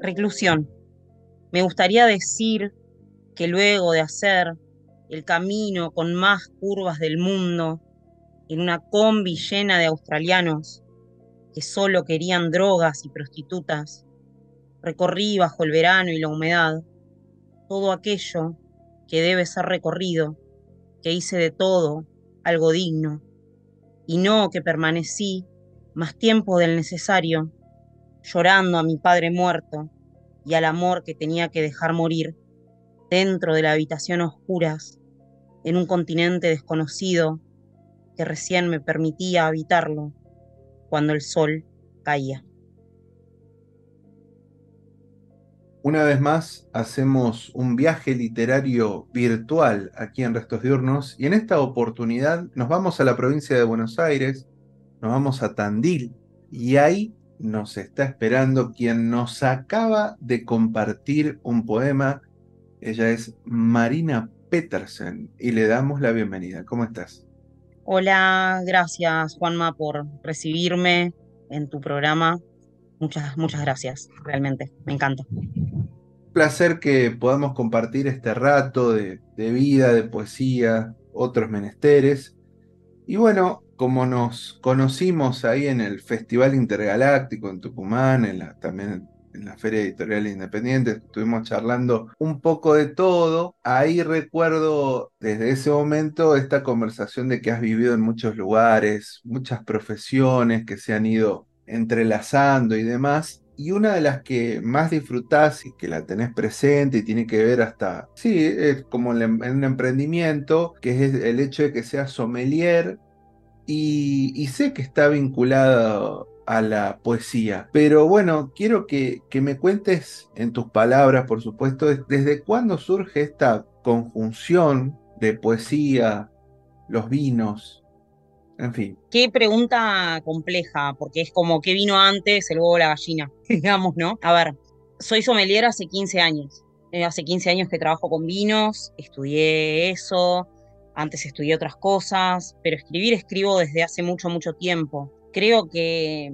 Reclusión. Me gustaría decir que luego de hacer el camino con más curvas del mundo, en una combi llena de australianos que solo querían drogas y prostitutas, recorrí bajo el verano y la humedad todo aquello que debe ser recorrido, que hice de todo algo digno, y no que permanecí más tiempo del necesario, llorando a mi padre muerto y al amor que tenía que dejar morir dentro de la habitación oscuras, en un continente desconocido que recién me permitía habitarlo cuando el sol caía. Una vez más hacemos un viaje literario virtual aquí en Restos Diurnos y en esta oportunidad nos vamos a la provincia de Buenos Aires, nos vamos a Tandil y ahí nos está esperando quien nos acaba de compartir un poema. Ella es Marina Petersen y le damos la bienvenida. ¿Cómo estás? Hola, gracias Juanma por recibirme en tu programa. Muchas, muchas gracias, realmente, me encanta placer que podamos compartir este rato de, vida, de poesía, otros menesteres. Y bueno, como nos conocimos ahí en el Festival Intergaláctico en Tucumán, en la, también en la Feria Editorial Independiente, estuvimos charlando un poco de todo. Ahí recuerdo desde ese momento esta conversación de que has vivido en muchos lugares, muchas profesiones que se han ido entrelazando y demás y una de las que más disfrutás y que la tenés presente y tiene que ver hasta, sí, es como en, un emprendimiento, que es el hecho de que seas sommelier y, sé que está vinculado a la poesía. Pero bueno, quiero que, me cuentes en tus palabras, por supuesto, desde cuándo surge esta conjunción de poesía, los vinos, en fin. Qué pregunta compleja, porque es como qué vino antes, el huevo la gallina, digamos, ¿no? A ver, soy sommelier hace 15 años. Eh, hace 15 años que trabajo con vinos, estudié eso, antes estudié otras cosas, pero escribir escribo desde hace mucho, mucho tiempo. Creo que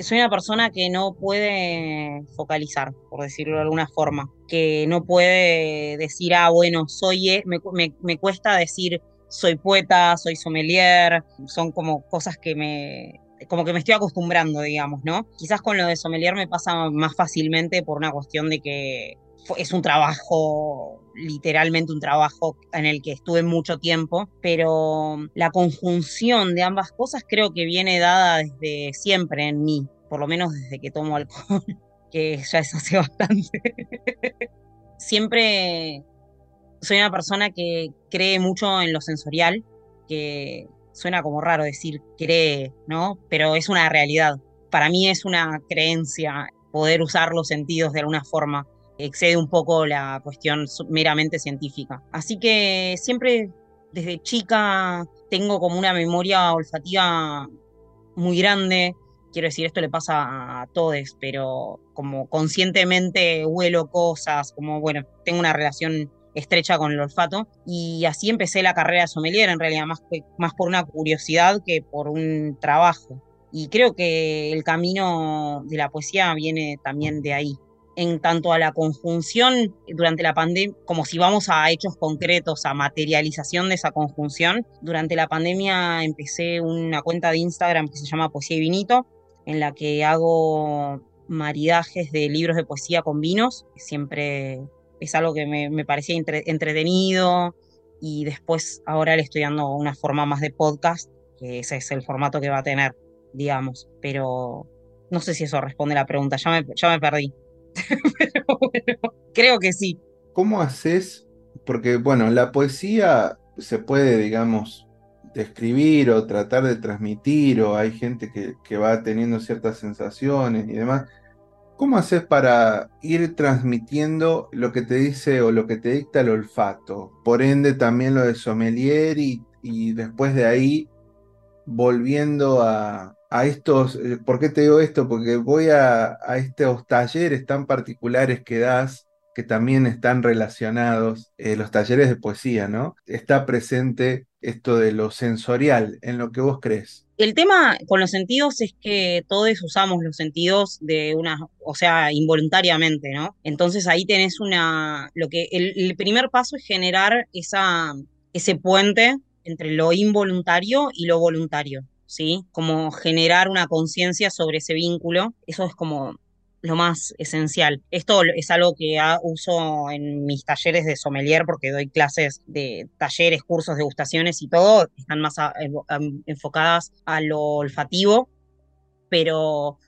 soy una persona que no puede focalizar, por decirlo de alguna forma, que no puede decir, ah, bueno, soy, e-". me, me cuesta decir, soy poeta, soy sommelier, son como cosas que me, como que me estoy acostumbrando, digamos, ¿no? Quizás con lo de sommelier me pasa más fácilmente por una cuestión de que es un trabajo, literalmente un trabajo en el que estuve mucho tiempo, pero la conjunción de ambas cosas creo que viene dada desde siempre en mí, por lo menos desde que tomo alcohol, que ya es hace bastante. siempre soy una persona que cree mucho en lo sensorial, que suena como raro decir cree, ¿no? Pero es una realidad. Para mí es una creencia poder usar los sentidos de alguna forma. Excede un poco la cuestión meramente científica. Así que siempre desde chica tengo como una memoria olfativa muy grande. Quiero decir, esto le pasa a todos, pero como conscientemente huelo cosas, como bueno, tengo una relación estrecha con el olfato. Y así empecé la carrera de sommelier, en realidad, más, más por una curiosidad que por un trabajo. Y creo que el camino de la poesía viene también de ahí. En tanto a la conjunción durante la pandemia, como si vamos a hechos concretos, a materialización de esa conjunción, durante la pandemia empecé una cuenta de Instagram que se llama Poesía y Vinito, en la que hago maridajes de libros de poesía con vinos. Siempre es algo que me, parecía entretenido y después ahora le estoy dando una forma más de podcast, que ese es el formato que va a tener, digamos, pero no sé si eso responde a la pregunta, ya me, ya me perdí. pero bueno, creo que sí. ¿Cómo haces? Porque bueno, la poesía se puede, digamos, describir o tratar de transmitir, o hay gente que, que va teniendo ciertas sensaciones y demás. ¿Cómo haces para ir transmitiendo lo que te dice o lo que te dicta el olfato? Por ende, también lo de sommelier y, después de ahí volviendo a, estos, eh, ¿por qué te digo esto? Porque voy a, estos talleres tan particulares que das, que también están relacionados, eh, los talleres de poesía, ¿no? Está presente esto de lo sensorial en lo que vos crees. El tema con los sentidos es que todos usamos los sentidos de una, o sea, involuntariamente, ¿no? Entonces ahí tenés una, lo que, el, el primer paso es generar esa, ese puente entre lo involuntario y lo voluntario, ¿sí? Como generar una conciencia sobre ese vínculo, eso es como lo más esencial. Esto es algo que uso en mis talleres de sommelier porque doy clases de talleres, cursos, degustaciones y todo, están más enfocadas a lo olfativo, pero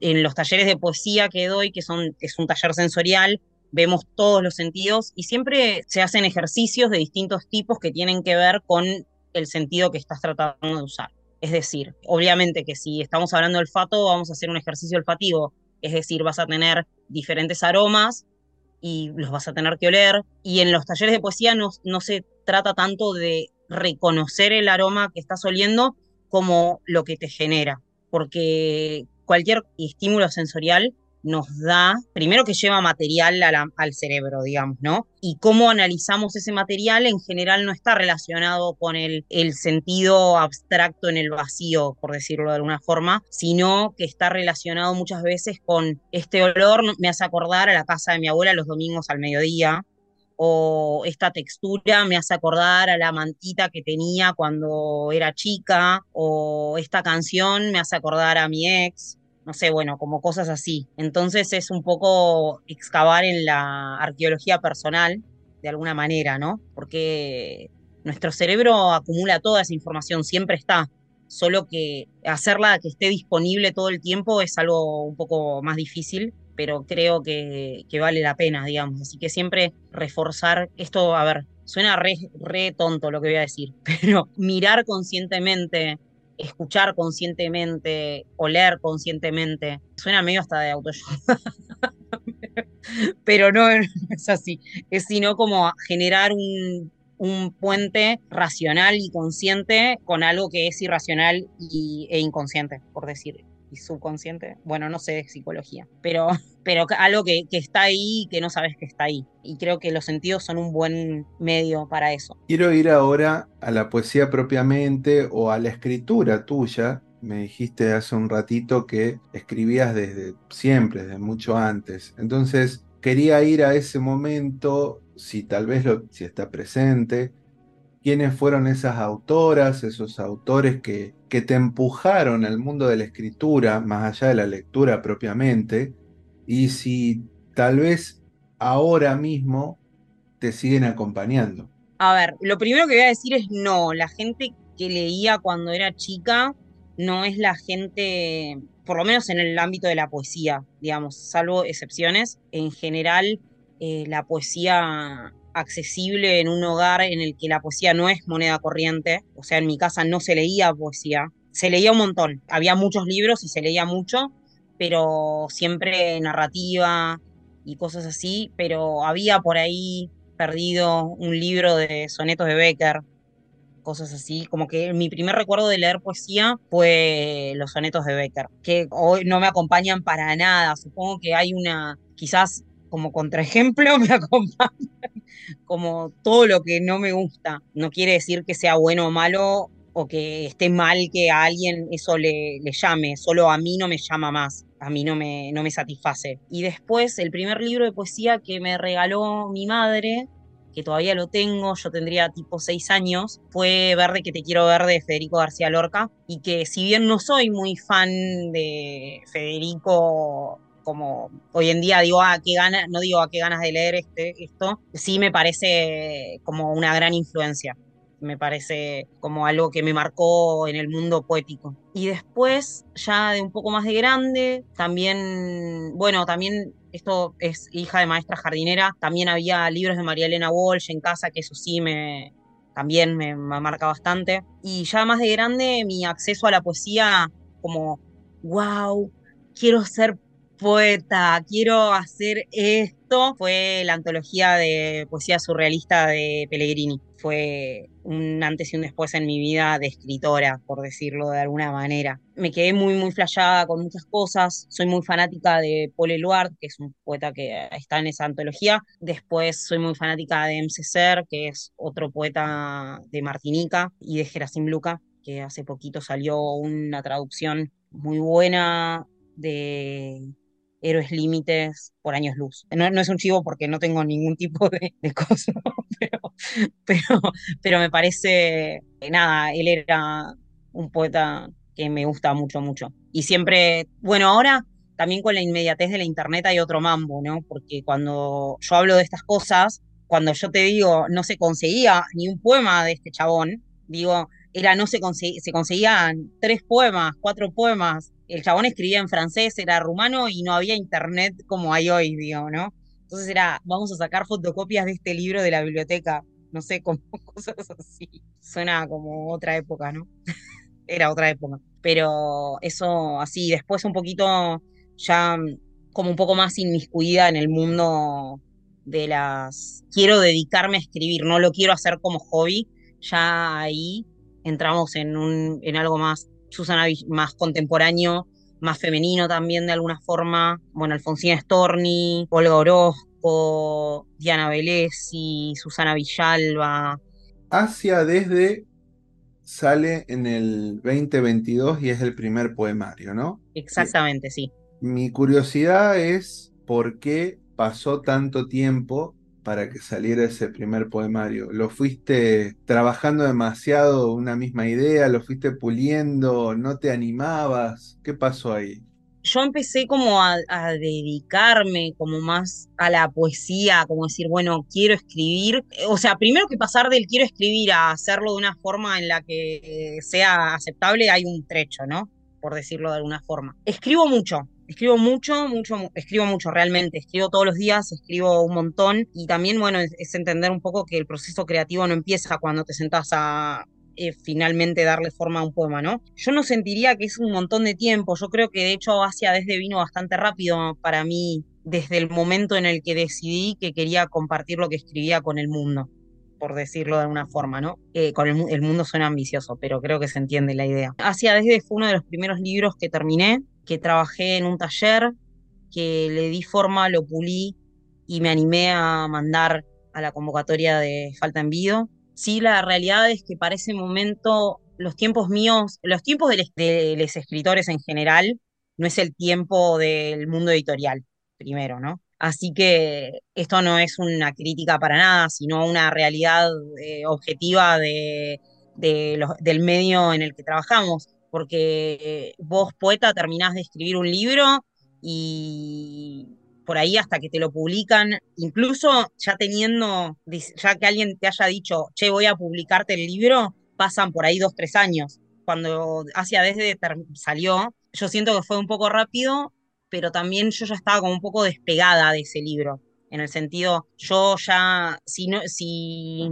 en los talleres de poesía que doy, que son es un taller sensorial, vemos todos los sentidos y siempre se hacen ejercicios de distintos tipos que tienen que ver con el sentido que estás tratando de usar. Es decir, obviamente que si estamos hablando de olfato, vamos a hacer un ejercicio olfativo es decir, vas a tener diferentes aromas y los vas a tener que oler. Y en los talleres de poesía no, no se trata tanto de reconocer el aroma que estás oliendo como lo que te genera, porque cualquier estímulo sensorial nos da, primero que lleva material al cerebro, digamos, ¿no? Y cómo analizamos ese material en general no está relacionado con el, el sentido abstracto en el vacío, por decirlo de alguna forma, sino que está relacionado muchas veces con este olor, me hace acordar a la casa de mi abuela los domingos al mediodía, o esta textura me hace acordar a la mantita que tenía cuando era chica, o esta canción me hace acordar a mi ex, no sé, bueno, como cosas así. Entonces es un poco excavar en la arqueología personal, de alguna manera, ¿no? Porque nuestro cerebro acumula toda esa información, siempre está, solo que hacerla que esté disponible todo el tiempo es algo un poco más difícil, pero creo que, vale la pena, digamos. Así que siempre reforzar esto, a ver, suena re, re tonto lo que voy a decir, pero mirar conscientemente escuchar conscientemente, oler conscientemente. Suena medio hasta de autoayuda. Pero no, es así. Es sino como generar un, puente racional y consciente con algo que es irracional y, e inconsciente, por decir y subconsciente. Bueno, no sé de psicología, pero, pero algo que, está ahí y que no sabes que está ahí. Y creo que los sentidos son un buen medio para eso. Quiero ir ahora a la poesía propiamente o a la escritura tuya. Me dijiste hace un ratito que escribías desde siempre, desde mucho antes. Entonces, quería ir a ese momento, si tal vez lo, si está presente, quiénes fueron esas autoras, esos autores que, que te empujaron al mundo de la escritura, más allá de la lectura propiamente, y si tal vez ahora mismo te siguen acompañando. A ver, lo primero que voy a decir es no, la gente que leía cuando era chica no es la gente, por lo menos en el ámbito de la poesía, digamos, salvo excepciones, en general eh, la poesía accesible en un hogar en el que la poesía no es moneda corriente, o sea, en mi casa no se leía poesía, se leía un montón, había muchos libros y se leía mucho, pero siempre narrativa y cosas así, pero había por ahí perdido un libro de sonetos de Becker, cosas así, como que mi primer recuerdo de leer poesía fue los sonetos de Becker, que hoy no me acompañan para nada, supongo que hay una, quizás como contraejemplo me acompañan como todo lo que no me gusta. No quiere decir que sea bueno o malo o que esté mal que a alguien eso le, le llame, solo a mí no me llama más, a mí no me, no me satisface. Y después el primer libro de poesía que me regaló mi madre, que todavía lo tengo, yo tendría tipo seis años, fue Verde que te quiero ver de Federico García Lorca, y que si bien no soy muy fan de Federico como hoy en día digo, ah, no digo a ah, qué ganas de leer este, esto, sí me parece como una gran influencia. Me parece como algo que me marcó en el mundo poético. Y después, ya de un poco más de grande, también, bueno, también esto es hija de maestra jardinera, también había libros de María Elena Walsh en casa, que eso sí me, también me, me marca bastante. Y ya más de grande, mi acceso a la poesía, como, wow, quiero ser poeta, quiero hacer esto, fue la antología de poesía surrealista de Pellegrini. Fue un antes y un después en mi vida de escritora, por decirlo de alguna manera. Me quedé muy, muy flayada con muchas cosas. Soy muy fanática de Paul Eluard, que es un poeta que está en esa antología. Después soy muy fanática de M. que es otro poeta de Martinica, y de Gerasim Luca que hace poquito salió una traducción muy buena de Héroes Límites por años luz. No, es un chivo porque no tengo ningún tipo de, de cosa, pero, pero, me parece, nada, él era un poeta que me gusta mucho, mucho. Y siempre, bueno, ahora también con la inmediatez de la internet hay otro mambo, ¿no? Porque cuando yo hablo de estas cosas, cuando yo te digo no se conseguía ni un poema de este chabón, digo, era no se, se conseguían tres poemas, cuatro poemas. El chabón escribía en francés, era rumano y no había internet como hay hoy, digo, ¿no? Entonces era, vamos a sacar fotocopias de este libro de la biblioteca, no sé, como cosas así. Suena como otra época, ¿no? era otra época. Pero eso así, después un poquito ya como un poco más inmiscuida en el mundo de las... Quiero dedicarme a escribir, no lo quiero hacer como hobby, ya ahí entramos en, un, en algo más, Susana, más contemporáneo, más femenino también de alguna forma. Bueno, Alfonsina Storni, Olga Orozco, Diana y Susana Villalba. Asia desde sale en el 2022 y es el primer poemario, ¿no? Exactamente, sí. Mi curiosidad es por qué pasó tanto tiempo para que saliera ese primer poemario? ¿Lo fuiste trabajando demasiado una misma idea? ¿Lo fuiste puliendo? ¿No te animabas? ¿Qué pasó ahí? Yo empecé como a, dedicarme como más a la poesía, como decir, bueno, quiero escribir. O sea, primero que pasar del quiero escribir a hacerlo de una forma en la que sea aceptable, hay un trecho, ¿no? Por decirlo de alguna forma. Escribo mucho, Escribo mucho, mucho, escribo mucho realmente, escribo todos los días, escribo un montón y también, bueno, es, entender un poco que el proceso creativo no empieza cuando te sentás a eh, finalmente darle forma a un poema, ¿no? Yo no sentiría que es un montón de tiempo, yo creo que de hecho Asia desde vino bastante rápido para mí desde el momento en el que decidí que quería compartir lo que escribía con el mundo por decirlo de alguna forma, ¿no? Eh, con el, el, mundo suena ambicioso, pero creo que se entiende la idea. Asia desde fue uno de los primeros libros que terminé que trabajé en un taller, que le di forma, lo pulí y me animé a mandar a la convocatoria de Falta Envío. Sí, la realidad es que para ese momento los tiempos míos, los tiempos de los escritores en general, no es el tiempo del mundo editorial, primero, ¿no? Así que esto no es una crítica para nada, sino una realidad eh, objetiva de, del medio en el que trabajamos porque vos, poeta, terminás de escribir un libro y por ahí hasta que te lo publican, incluso ya teniendo, ya que alguien te haya dicho, che, voy a publicarte el libro, pasan por ahí dos, tres años. Cuando hacia desde salió, yo siento que fue un poco rápido, pero también yo ya estaba como un poco despegada de ese libro en el sentido, yo ya, si no, si,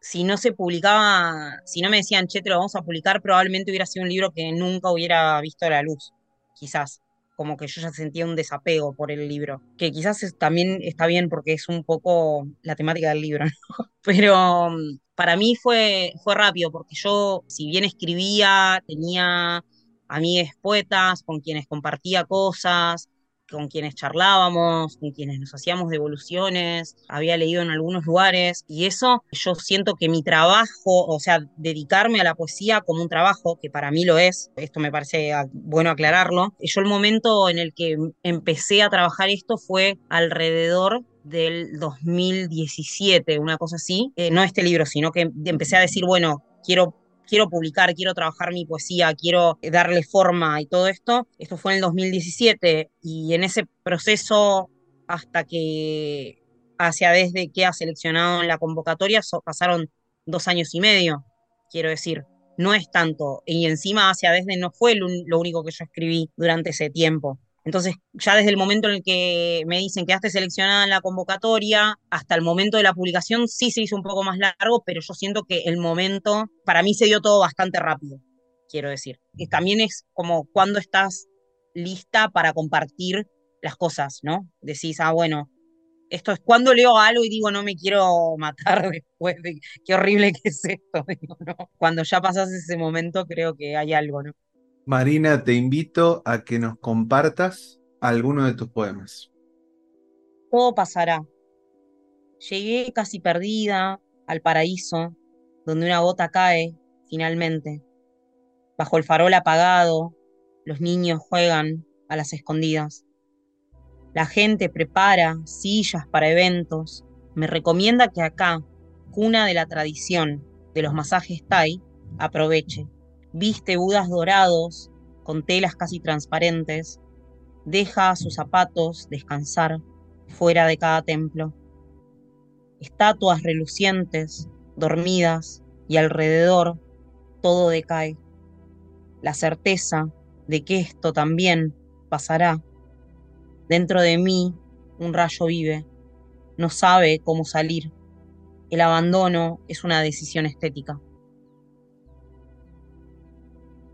si no se publicaba, si no me decían, che, te lo vamos a publicar, probablemente hubiera sido un libro que nunca hubiera visto la luz, quizás. Como que yo ya sentía un desapego por el libro, que quizás también está bien porque es un poco la temática del libro, ¿no? Pero para mí fue, fue rápido, porque yo, si bien escribía, tenía amigas poetas con quienes compartía cosas, con quienes charlábamos, con quienes nos hacíamos devoluciones, había leído en algunos lugares y eso yo siento que mi trabajo, o sea, dedicarme a la poesía como un trabajo, que para mí lo es, esto me parece bueno aclararlo, yo el momento en el que empecé a trabajar esto fue alrededor del 2017, una cosa así, eh, no este libro, sino que empecé a decir, bueno, quiero quiero publicar, quiero trabajar mi poesía, quiero darle forma y todo esto. Esto fue en el 2017 y en ese proceso hasta que hacia desde que ha seleccionado en la convocatoria pasaron dos años y medio, quiero decir, no es tanto. Y encima hacia desde no fue lo único que yo escribí durante ese tiempo. Entonces, ya desde el momento en el que me dicen que quedaste seleccionada en la convocatoria, hasta el momento de la publicación sí se hizo un poco más largo, pero yo siento que el momento, para mí se dio todo bastante rápido, quiero decir. Y también es como cuando estás lista para compartir las cosas, ¿no? Decís, ah, bueno, esto es cuando leo algo y digo, no me quiero matar después de qué horrible que es esto. Cuando ya pasas ese momento, creo que hay algo, ¿no? Marina, te invito a que nos compartas alguno de tus poemas. Todo pasará. Llegué casi perdida al paraíso, donde una gota cae, finalmente. Bajo el farol apagado, los niños juegan a las escondidas. La gente prepara sillas para eventos. Me recomienda que acá, cuna de la tradición de los masajes Thai, aproveche. Viste budas dorados con telas casi transparentes. Deja sus zapatos descansar fuera de cada templo. Estatuas relucientes, dormidas, y alrededor todo decae. La certeza de que esto también pasará. Dentro de mí un rayo vive, no sabe cómo salir. El abandono es una decisión estética.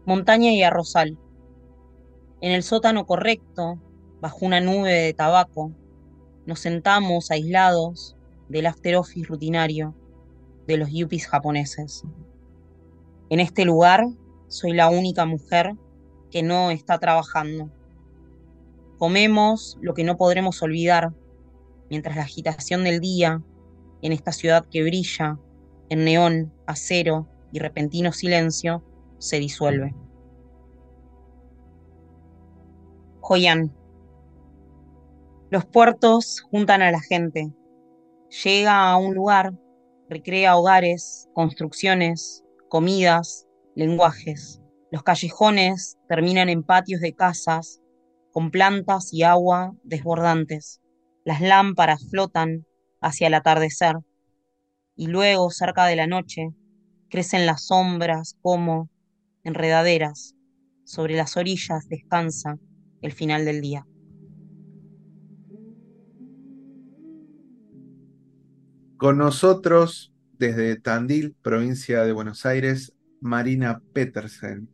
Montaña y arrozal. En el sótano correcto, bajo una nube de tabaco, nos sentamos aislados del after office rutinario de los yuppies japoneses. En este lugar soy la única mujer que no está trabajando. Comemos lo que no podremos olvidar, mientras la agitación del día en esta ciudad que brilla en neón, acero y repentino silencio se disuelve. Joyan. Los puertos juntan a la gente. Llega a un lugar, recrea hogares, construcciones, comidas, lenguajes. Los callejones terminan en patios de casas con plantas y agua desbordantes. Las lámparas flotan hacia el atardecer y luego, cerca de la noche, crecen las sombras como enredaderas. Sobre las orillas descansa el final del día. Con nosotros, desde Tandil, provincia de Buenos Aires, Marina Petersen.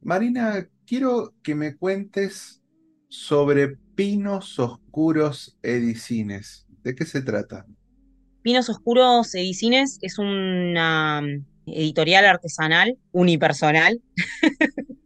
Marina, quiero que me cuentes sobre Pinos Oscuros Edicines. ¿De qué se trata? Pinos Oscuros Edicines es una editorial artesanal unipersonal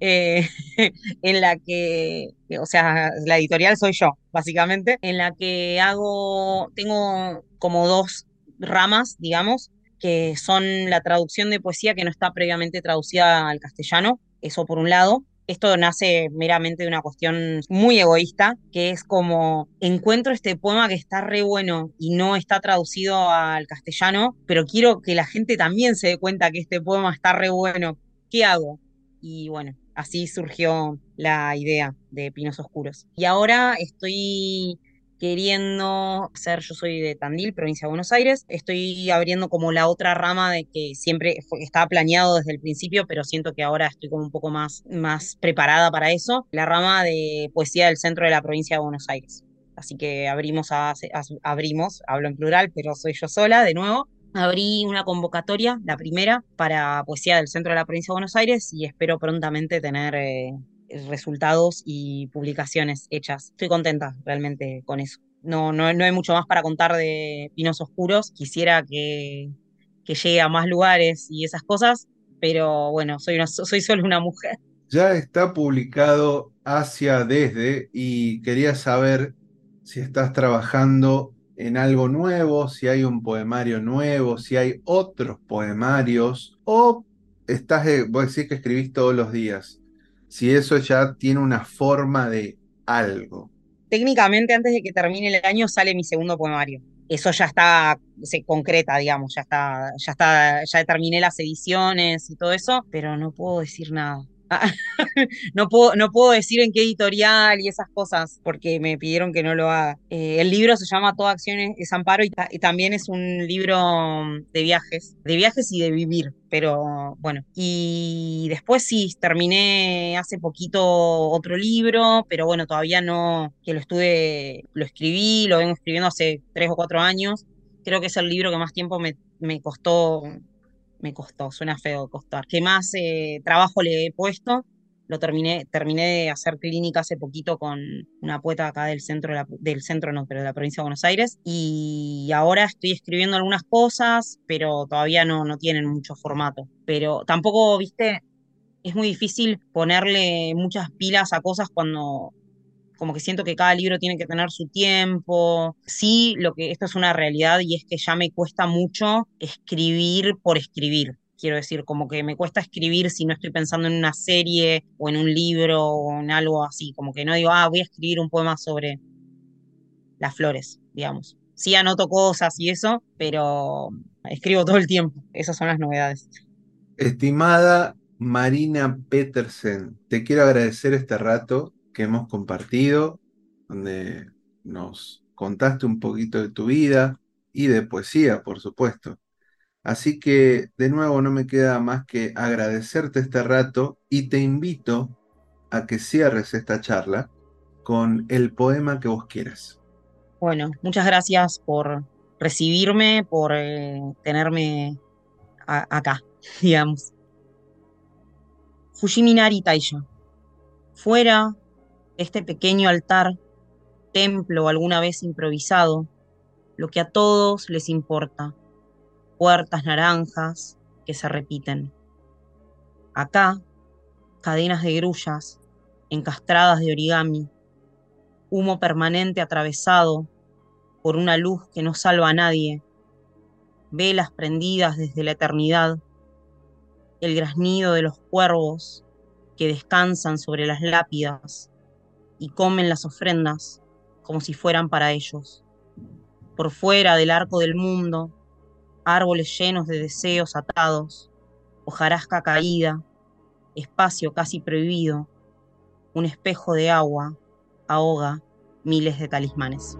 Eh, en la que, o sea, la editorial soy yo, básicamente, en la que hago, tengo como dos ramas, digamos, que son la traducción de poesía que no está previamente traducida al castellano, eso por un lado. Esto nace meramente de una cuestión muy egoísta, que es como encuentro este poema que está re bueno y no está traducido al castellano, pero quiero que la gente también se dé cuenta que este poema está re bueno. ¿Qué hago? Y bueno, así surgió la idea de Pinos Oscuros. Y ahora estoy queriendo ser, yo soy de Tandil, provincia de Buenos Aires, estoy abriendo como la otra rama de que siempre estaba planeado desde el principio, pero siento que ahora estoy como un poco más, más preparada para eso, la rama de poesía del centro de la provincia de Buenos Aires. Así que abrimos, abrimos, hablo en plural, pero soy yo sola de nuevo, abrí una convocatoria, la primera, para poesía del centro de la provincia de Buenos Aires y espero prontamente tener eh, resultados y publicaciones hechas. Estoy contenta realmente con eso. No, no, no hay mucho más para contar de Pinos Oscuros. Quisiera que, que llegue a más lugares y esas cosas, pero bueno, soy, una, soy solo una mujer. Ya está publicado hacia desde y quería saber si estás trabajando en algo nuevo, si hay un poemario nuevo, si hay otros poemarios, o estás, vos decís que escribís todos los días, si eso ya tiene una forma de algo. Técnicamente antes de que termine el año sale mi segundo poemario. Eso ya está, se concreta, digamos, ya está, ya está, ya terminé las ediciones y todo eso, pero no puedo decir nada. no, puedo, no puedo decir en qué editorial y esas cosas porque me pidieron que no lo haga. Eh, el libro se llama Toda Acción es Amparo y, también es un libro de viajes, de viajes y de vivir, pero bueno. Y después sí, terminé hace poquito otro libro, pero bueno, todavía no, que lo estuve, lo escribí, lo vengo escribiendo hace tres o cuatro años. Creo que es el libro que más tiempo me, me costó me costó, suena feo costar. ¿Qué más eh, trabajo le he puesto? Lo terminé, terminé de hacer clínica hace poquito con una poeta acá del centro, del centro no, pero de la provincia de Buenos Aires. Y ahora estoy escribiendo algunas cosas, pero todavía no, no tienen mucho formato. Pero tampoco, viste, es muy difícil ponerle muchas pilas a cosas cuando como que siento que cada libro tiene que tener su tiempo. Sí, lo que esto es una realidad y es que ya me cuesta mucho escribir por escribir. quiero decir, como que me cuesta escribir si no estoy pensando en una serie o en un libro o en algo así, como que no digo, ah, voy a escribir un poema sobre las flores, digamos. Sí anoto cosas y eso, pero escribo todo el tiempo, esas son las novedades. Estimada Marina Petersen, te quiero agradecer este rato que hemos compartido, donde nos contaste un poquito de tu vida y de poesía, por supuesto. Así que de nuevo no me queda más que agradecerte este rato y te invito a que cierres esta charla con el poema que vos quieras. Bueno, muchas gracias por recibirme, por eh, tenerme acá, digamos. Fushiminari Taisha. Fuera, este pequeño altar, templo alguna vez improvisado, lo que a todos les importa puertas naranjas que se repiten. Acá, cadenas de grullas, encastradas de origami, humo permanente atravesado por una luz que no salva a nadie, velas prendidas desde la eternidad, el graznido de los cuervos que descansan sobre las lápidas y comen las ofrendas como si fueran para ellos. Por fuera del arco del mundo, árboles llenos de deseos atados, hojarasca caída, espacio casi prohibido, un espejo de agua ahoga miles de talismanes.